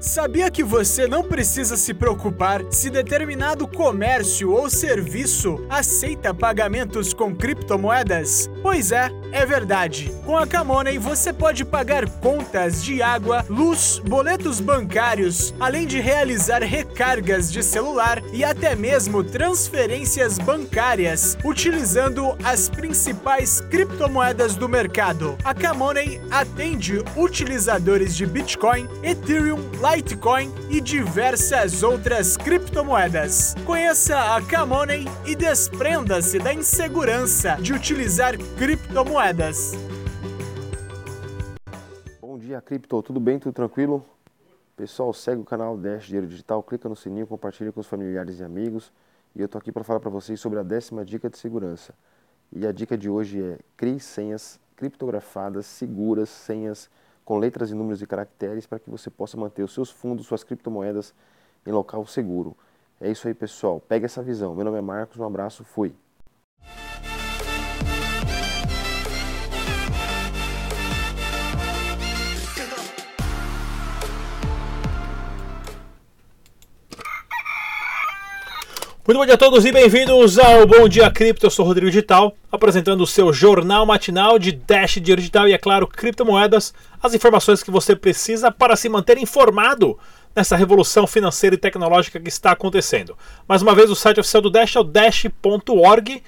Sabia que você não precisa se preocupar se determinado comércio ou serviço aceita pagamentos com criptomoedas? Pois é, é verdade. Com a Camoney você pode pagar contas de água, luz, boletos bancários, além de realizar recargas de celular e até mesmo transferências bancárias, utilizando as principais criptomoedas do mercado. A Camoney atende utilizadores de Bitcoin, Ethereum, Litecoin e diversas outras criptomoedas. Conheça a Camoney e desprenda-se da insegurança de utilizar criptomoedas. Bom dia, Cripto. Tudo bem? Tudo tranquilo? Pessoal, segue o canal Dash Dinheiro Digital, clica no sininho, compartilha com os familiares e amigos. E eu tô aqui para falar para vocês sobre a décima dica de segurança. E a dica de hoje é crie senhas criptografadas, seguras, senhas com letras e números e caracteres para que você possa manter os seus fundos, suas criptomoedas em local seguro. É isso aí, pessoal. Pega essa visão. Meu nome é Marcos, um abraço, fui. Muito bom dia a todos e bem-vindos ao Bom Dia Cripto. Eu sou Rodrigo Digital, apresentando o seu jornal matinal de Dash Digital e, é claro, criptomoedas, as informações que você precisa para se manter informado nessa revolução financeira e tecnológica que está acontecendo. Mais uma vez, o site oficial do Dash é o dash.org.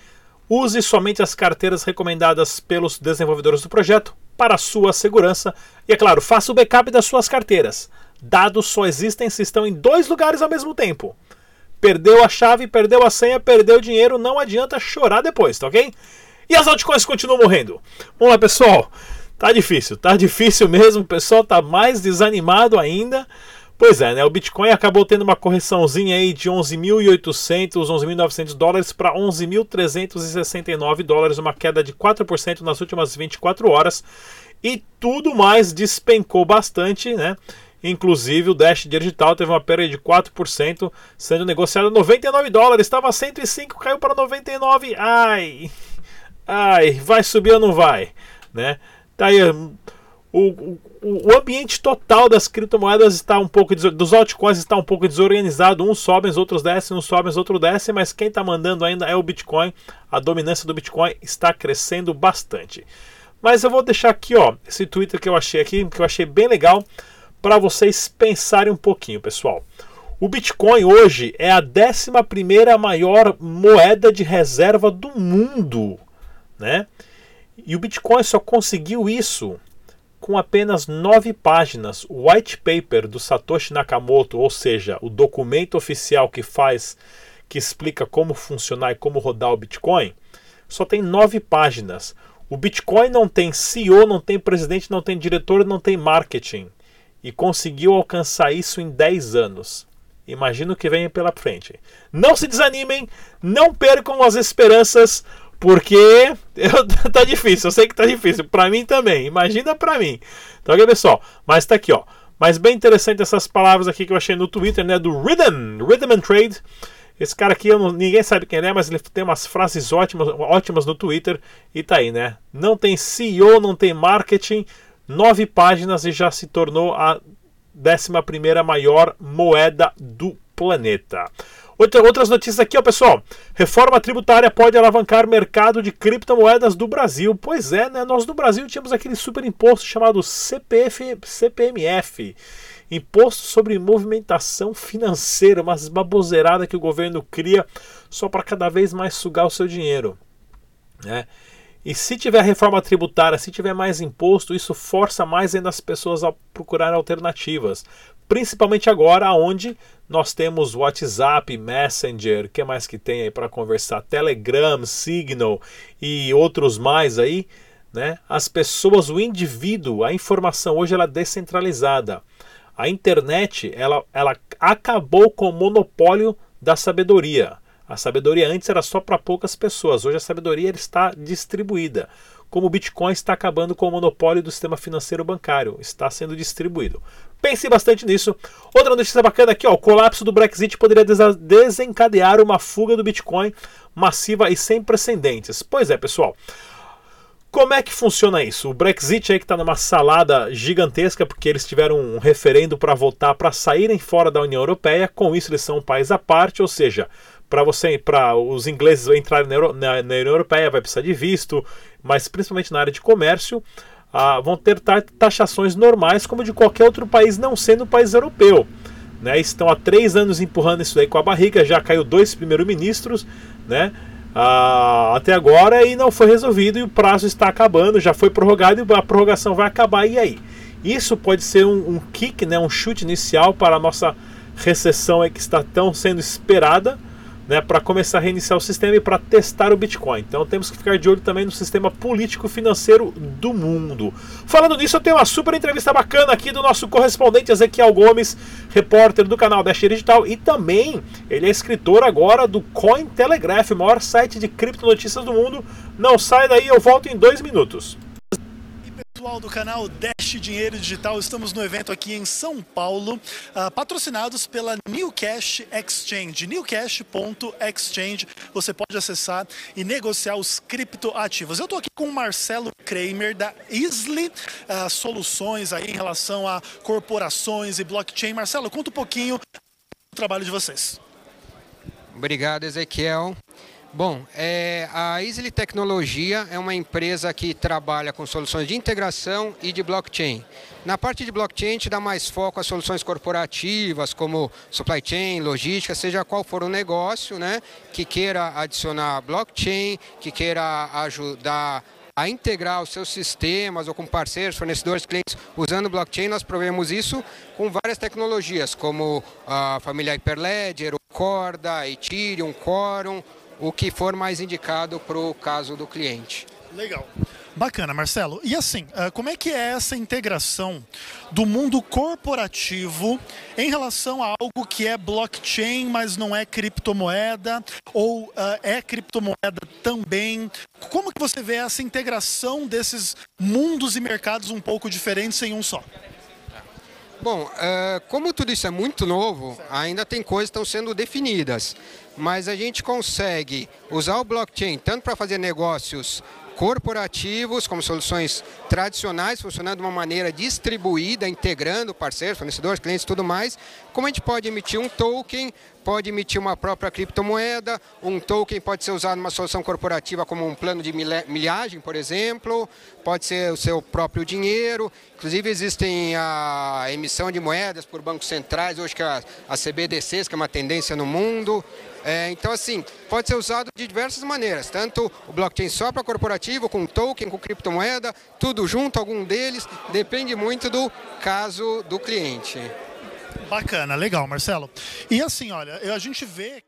Use somente as carteiras recomendadas pelos desenvolvedores do projeto para sua segurança e, é claro, faça o backup das suas carteiras. Dados só existem se estão em dois lugares ao mesmo tempo. Perdeu a chave, perdeu a senha, perdeu o dinheiro, não adianta chorar depois, tá ok? E as altcoins continuam morrendo. Vamos lá, pessoal. Tá difícil, tá difícil mesmo. O pessoal tá mais desanimado ainda. Pois é, né? O Bitcoin acabou tendo uma correçãozinha aí de 11.800, 11.900 dólares para 11.369 dólares, uma queda de 4% nas últimas 24 horas. E tudo mais despencou bastante, né? Inclusive o Dash Digital teve uma perda de 4%, sendo negociado a 99 dólares, estava 105, caiu para 99. Ai. Ai, vai subir ou não vai, né? Tá aí o, o, o ambiente total das criptomoedas está um pouco dos altcoins está um pouco desorganizado, uns sobem, os outros descem, uns sobem, os outros descem, mas quem está mandando ainda é o Bitcoin. A dominância do Bitcoin está crescendo bastante. Mas eu vou deixar aqui, ó, esse Twitter que eu achei aqui, que eu achei bem legal para vocês pensarem um pouquinho, pessoal. O Bitcoin hoje é a 11 maior moeda de reserva do mundo, né? E o Bitcoin só conseguiu isso com apenas nove páginas. O white paper do Satoshi Nakamoto, ou seja, o documento oficial que faz, que explica como funcionar e como rodar o Bitcoin, só tem nove páginas. O Bitcoin não tem CEO, não tem presidente, não tem diretor, não tem marketing e conseguiu alcançar isso em 10 anos. Imagino que venha pela frente. Não se desanimem, não percam as esperanças, porque eu, tá difícil, eu sei que tá difícil, para mim também. Imagina para mim. Então, ok, pessoal? Mas tá aqui, ó. Mas bem interessante essas palavras aqui que eu achei no Twitter, né, do Rhythm, Rhythm and Trade. Esse cara aqui, não, ninguém sabe quem é, mas ele tem umas frases ótimas, ótimas no Twitter e tá aí, né? Não tem CEO, não tem marketing, nove páginas e já se tornou a 11 maior moeda do planeta. Outra, outras notícias aqui, ó, pessoal. Reforma tributária pode alavancar mercado de criptomoedas do Brasil. Pois é, né? Nós no Brasil tínhamos aquele super imposto chamado CPF, CPMF. Imposto sobre movimentação financeira, uma baboseirada que o governo cria só para cada vez mais sugar o seu dinheiro. Né? E se tiver reforma tributária, se tiver mais imposto, isso força mais ainda as pessoas a procurar alternativas. Principalmente agora, onde nós temos WhatsApp, Messenger, que mais que tem aí para conversar? Telegram, Signal e outros mais aí. Né? As pessoas, o indivíduo, a informação hoje ela é descentralizada. A internet ela, ela acabou com o monopólio da sabedoria. A sabedoria antes era só para poucas pessoas, hoje a sabedoria está distribuída. Como o Bitcoin está acabando com o monopólio do sistema financeiro bancário, está sendo distribuído. Pense bastante nisso. Outra notícia bacana aqui, ó, o colapso do Brexit poderia desencadear uma fuga do Bitcoin massiva e sem precedentes. Pois é, pessoal. Como é que funciona isso? O Brexit aí que está numa salada gigantesca porque eles tiveram um referendo para votar para saírem fora da União Europeia. Com isso eles são um país à parte, ou seja, para você, para os ingleses entrarem na, Euro, na, na, União Europeia vai precisar de visto, mas principalmente na área de comércio ah, vão ter taxações normais como de qualquer outro país, não sendo um país europeu. Né? Estão há três anos empurrando isso aí com a barriga, já caiu dois primeiros ministros, né? Ah, até agora e não foi resolvido e o prazo está acabando, já foi prorrogado e a prorrogação vai acabar. E aí? Isso pode ser um, um kick, né, um chute inicial para a nossa recessão que está tão sendo esperada né, para começar a reiniciar o sistema e para testar o Bitcoin. Então temos que ficar de olho também no sistema político financeiro do mundo. Falando nisso, eu tenho uma super entrevista bacana aqui do nosso correspondente Ezequiel Gomes, repórter do canal Dash Digital e também ele é escritor agora do Cointelegraph, o maior site de criptonotícias do mundo. Não sai daí, eu volto em dois minutos pessoal do canal Dash Dinheiro Digital, estamos no evento aqui em São Paulo, uh, patrocinados pela New Cash Exchange, newcash.exchange. Você pode acessar e negociar os criptoativos. Eu estou aqui com o Marcelo Kramer da Easly uh, Soluções aí em relação a corporações e blockchain. Marcelo, conta um pouquinho do trabalho de vocês. Obrigado, Ezequiel. Bom, é, a Easily Tecnologia é uma empresa que trabalha com soluções de integração e de blockchain. Na parte de blockchain, a gente dá mais foco às soluções corporativas, como supply chain, logística, seja qual for o negócio, né, que queira adicionar blockchain, que queira ajudar a integrar os seus sistemas ou com parceiros, fornecedores, clientes usando blockchain, nós provemos isso com várias tecnologias, como a família Hyperledger, o Corda, Ethereum, Quorum, o que for mais indicado para o caso do cliente. Legal. Bacana, Marcelo. E assim, ah, como é que é essa integração do mundo corporativo em relação a algo que é blockchain, mas não é criptomoeda, ou uh, é criptomoeda também? Como que você vê essa integração desses mundos e mercados um pouco diferentes em um só? Bom, uh, como tudo isso é muito novo, ainda tem coisas que estão sendo definidas. Mas a gente consegue usar o blockchain tanto para fazer negócios corporativos, como soluções tradicionais, funcionando de uma maneira distribuída, integrando parceiros, fornecedores, clientes e tudo mais, como a gente pode emitir um token, pode emitir uma própria criptomoeda, um token pode ser usado numa solução corporativa como um plano de milhagem, por exemplo, pode ser o seu próprio dinheiro, inclusive existem a emissão de moedas por bancos centrais, hoje que é a CBDCs, que é uma tendência no mundo, é, então, assim, pode ser usado de diversas maneiras, tanto o blockchain só para corporativo, com token, com criptomoeda, tudo junto, algum deles, depende muito do caso do cliente. Bacana, legal, Marcelo. E assim, olha, a gente vê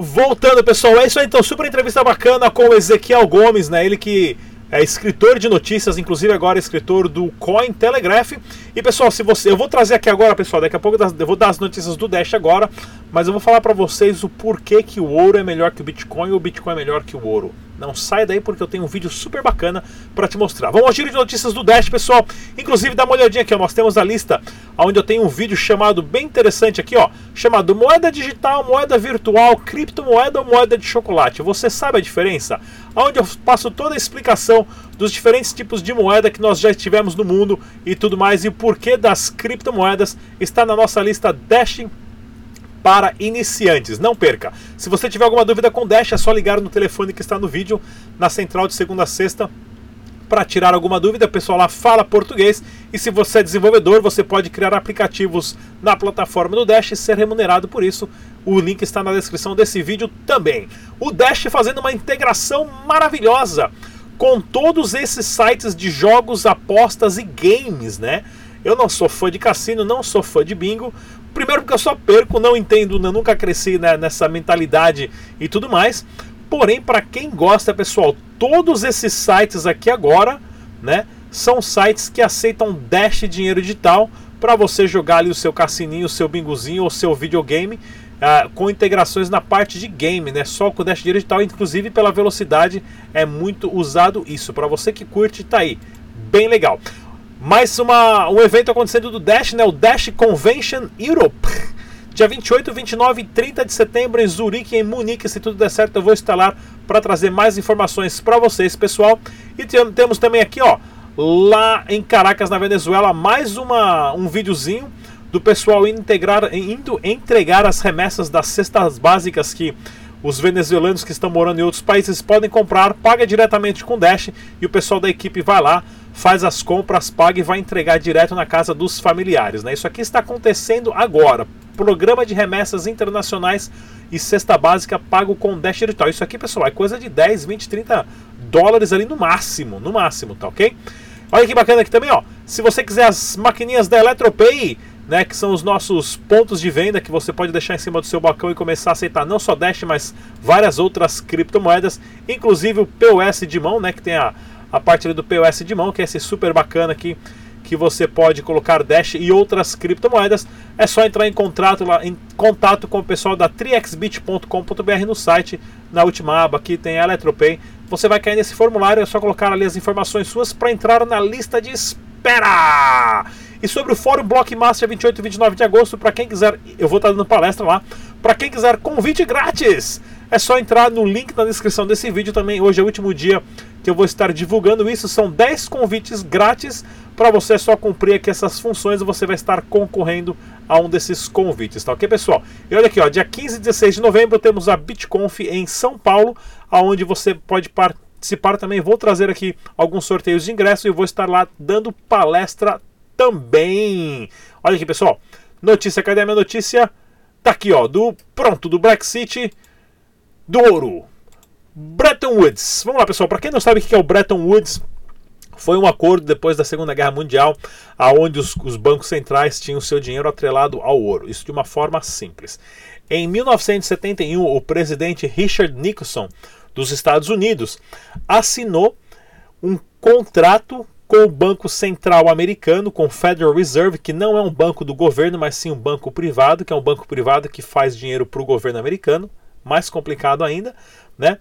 Voltando, pessoal, é isso aí. Então, super entrevista bacana com o Ezequiel Gomes, né? Ele que é escritor de notícias, inclusive agora escritor do Coin Telegraph. E pessoal, se você, eu vou trazer aqui agora, pessoal, daqui a pouco eu vou dar as notícias do Dash agora, mas eu vou falar para vocês o porquê que o ouro é melhor que o Bitcoin ou o Bitcoin é melhor que o ouro. Não sai daí porque eu tenho um vídeo super bacana para te mostrar. Vamos ao giro de notícias do Dash, pessoal. Inclusive, dá uma olhadinha aqui, ó. Nós temos a lista onde eu tenho um vídeo chamado bem interessante aqui, ó, chamado moeda digital, moeda virtual, criptomoeda ou moeda de chocolate. Você sabe a diferença? Onde eu passo toda a explicação dos diferentes tipos de moeda que nós já tivemos no mundo e tudo mais e o porquê das criptomoedas está na nossa lista Dash para iniciantes. Não perca. Se você tiver alguma dúvida com Dash, é só ligar no telefone que está no vídeo, na central de segunda a sexta, para tirar alguma dúvida. O pessoal lá fala português. E se você é desenvolvedor, você pode criar aplicativos na plataforma do Dash e ser remunerado por isso. O link está na descrição desse vídeo também. O Dash fazendo uma integração maravilhosa com todos esses sites de jogos, apostas e games, né? Eu não sou fã de cassino, não sou fã de bingo, Primeiro porque eu só perco, não entendo, eu nunca cresci né, nessa mentalidade e tudo mais. Porém, para quem gosta, pessoal, todos esses sites aqui agora, né, são sites que aceitam Dash dinheiro digital para você jogar ali o seu cassininho, o seu bingozinho ou seu videogame uh, com integrações na parte de game, né? Só com Dash dinheiro digital, inclusive pela velocidade é muito usado isso. Para você que curte, tá aí, bem legal. Mais uma, um evento acontecendo do Dash, né? O Dash Convention Europe. Dia 28, 29 e 30 de setembro em Zurique, em Munique. Se tudo der certo, eu vou lá para trazer mais informações para vocês, pessoal. E temos também aqui, ó, lá em Caracas, na Venezuela, mais uma, um videozinho do pessoal integrar, indo entregar as remessas das cestas básicas que os venezuelanos que estão morando em outros países podem comprar, paga diretamente com Dash e o pessoal da equipe vai lá, faz as compras, paga e vai entregar direto na casa dos familiares. Né? Isso aqui está acontecendo agora. Programa de remessas internacionais e cesta básica pago com Dash digital. Isso aqui, pessoal, é coisa de 10, 20, 30 dólares ali no máximo, no máximo, tá ok? Olha que bacana aqui também, ó. Se você quiser as maquininhas da Eletropay, né, que são os nossos pontos de venda que você pode deixar em cima do seu balcão e começar a aceitar não só Dash, mas várias outras criptomoedas, inclusive o POS de mão, né, que tem a, a parte do POS de mão, que é esse super bacana aqui, que você pode colocar Dash e outras criptomoedas. É só entrar em contato, lá, em contato com o pessoal da triexbit.com.br no site, na última aba aqui tem a Eletropay. Você vai cair nesse formulário, é só colocar ali as informações suas para entrar na lista de espera. E sobre o Fórum Blockmaster 28 e 29 de agosto, para quem quiser, eu vou estar dando palestra lá. Para quem quiser convite grátis, é só entrar no link na descrição desse vídeo também. Hoje é o último dia que eu vou estar divulgando isso. São 10 convites grátis para você só cumprir aqui essas funções e você vai estar concorrendo a um desses convites, tá ok, pessoal? E olha aqui, ó, dia 15 e 16 de novembro temos a BitConf em São Paulo, aonde você pode participar também. Vou trazer aqui alguns sorteios de ingresso e vou estar lá dando palestra também. Olha aqui, pessoal. Notícia, cadê a minha notícia? Tá aqui, ó, do pronto, do Brexit do ouro. Bretton Woods. Vamos lá, pessoal. Para quem não sabe o que é o Bretton Woods, foi um acordo depois da Segunda Guerra Mundial, aonde os, os, bancos centrais tinham seu dinheiro atrelado ao ouro. Isso de uma forma simples. Em 1971, o presidente Richard Nixon dos Estados Unidos assinou um contrato com o Banco Central Americano, com o Federal Reserve, que não é um banco do governo, mas sim um banco privado, que é um banco privado que faz dinheiro para o governo americano, mais complicado ainda, né?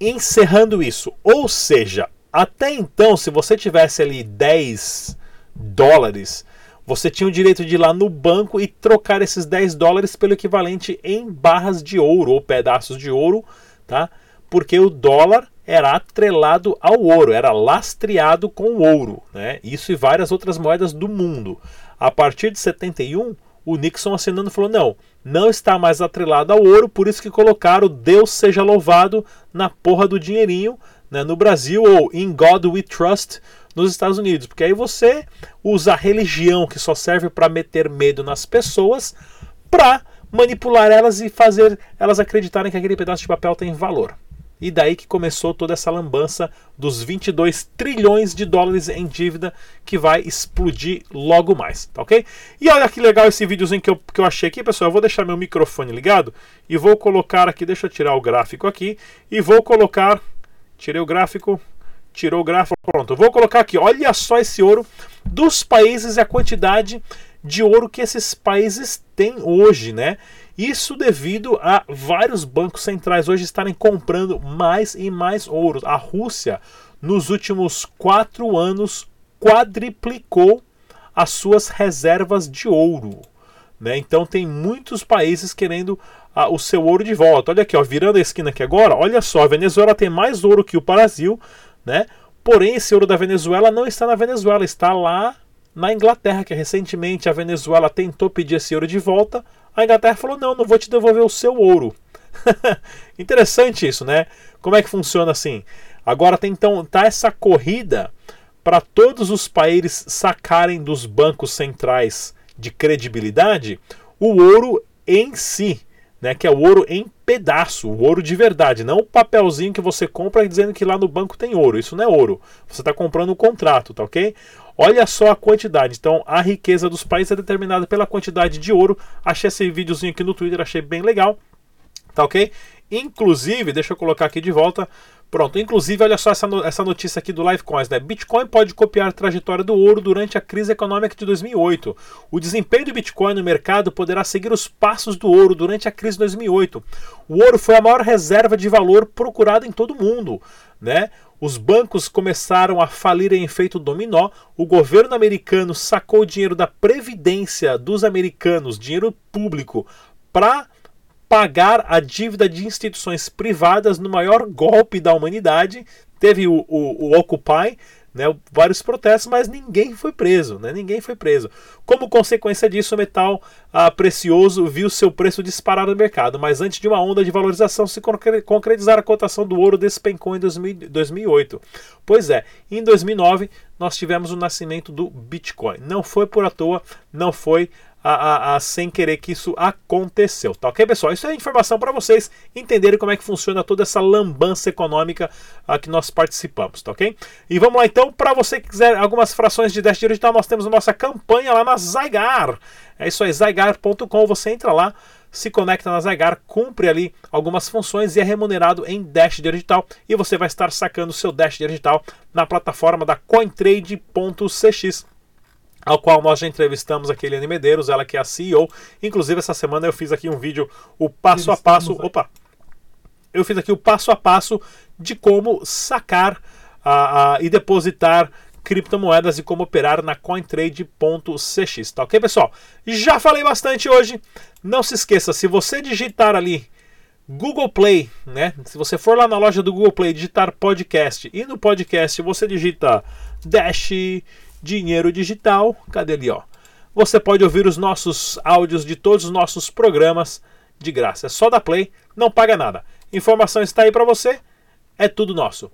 Encerrando isso, ou seja, até então, se você tivesse ali 10 dólares, você tinha o direito de ir lá no banco e trocar esses 10 dólares pelo equivalente em barras de ouro ou pedaços de ouro, tá? Porque o dólar era atrelado ao ouro, era lastreado com ouro, né? Isso e várias outras moedas do mundo. A partir de 71, o Nixon assinando falou: não, não está mais atrelado ao ouro, por isso que colocaram Deus seja louvado na porra do dinheirinho né, no Brasil, ou In God We Trust nos Estados Unidos. Porque aí você usa a religião que só serve para meter medo nas pessoas para manipular elas e fazer elas acreditarem que aquele pedaço de papel tem valor. E daí que começou toda essa lambança dos 22 trilhões de dólares em dívida que vai explodir logo mais, tá ok? E olha que legal esse videozinho que eu, que eu achei aqui, pessoal. Eu vou deixar meu microfone ligado e vou colocar aqui, deixa eu tirar o gráfico aqui, e vou colocar. Tirei o gráfico, tirou o gráfico, pronto. Vou colocar aqui, olha só esse ouro dos países e a quantidade de ouro que esses países têm hoje, né? Isso devido a vários bancos centrais hoje estarem comprando mais e mais ouro. A Rússia, nos últimos quatro anos, quadriplicou as suas reservas de ouro. Né? Então tem muitos países querendo ah, o seu ouro de volta. Olha aqui, ó, virando a esquina aqui agora, olha só, a Venezuela tem mais ouro que o Brasil, né? Porém, esse ouro da Venezuela não está na Venezuela, está lá na Inglaterra, que recentemente a Venezuela tentou pedir esse ouro de volta, a Inglaterra falou: não, não vou te devolver o seu ouro. Interessante isso, né? Como é que funciona assim? Agora tem então tá essa corrida para todos os países sacarem dos bancos centrais de credibilidade o ouro em si, né? Que é o ouro em pedaço, o ouro de verdade, não o papelzinho que você compra dizendo que lá no banco tem ouro. Isso não é ouro. Você está comprando um contrato, tá ok? Olha só a quantidade. Então, a riqueza dos países é determinada pela quantidade de ouro. Achei esse videozinho aqui no Twitter, achei bem legal. Tá ok? Inclusive, deixa eu colocar aqui de volta. Pronto, inclusive, olha só essa, no, essa notícia aqui do Livecoins, né? Bitcoin pode copiar a trajetória do ouro durante a crise econômica de 2008. O desempenho do Bitcoin no mercado poderá seguir os passos do ouro durante a crise de 2008. O ouro foi a maior reserva de valor procurada em todo o mundo, né? Os bancos começaram a falir em efeito dominó, o governo americano sacou dinheiro da previdência dos americanos, dinheiro público, para pagar a dívida de instituições privadas no maior golpe da humanidade. Teve o, o, o Occupy, né, vários protestos, mas ninguém foi preso, né, ninguém foi preso. Como consequência disso, o metal ah, precioso viu seu preço disparar no mercado, mas antes de uma onda de valorização se concretizar, a cotação do ouro despencou em 2000, 2008. Pois é, em 2009 nós tivemos o nascimento do Bitcoin. Não foi por à toa, não foi a, a, a, sem querer que isso aconteceu. Tá ok, pessoal? Isso é informação para vocês entenderem como é que funciona toda essa lambança econômica a que nós participamos, tá ok? E vamos lá então, para você que quiser algumas frações de Dash Digital, nós temos nossa campanha lá na Zygar. É isso aí, zygar.com, você entra lá, se conecta na Zygar, cumpre ali algumas funções e é remunerado em Dash Digital e você vai estar sacando seu Dash Digital na plataforma da cointrade.cx ao qual nós já entrevistamos a Eliane Medeiros, ela que é a CEO. Inclusive, essa semana eu fiz aqui um vídeo, o passo a passo. Opa! Eu fiz aqui o passo a passo de como sacar uh, uh, e depositar criptomoedas e como operar na cointrade.cx, tá ok, pessoal? Já falei bastante hoje. Não se esqueça, se você digitar ali Google Play, né? Se você for lá na loja do Google Play digitar podcast e no podcast você digita Dash Dinheiro Digital. Cadê ali, ó? Você pode ouvir os nossos áudios de todos os nossos programas de graça. É só dar play, não paga nada. Informação está aí para você, é tudo nosso.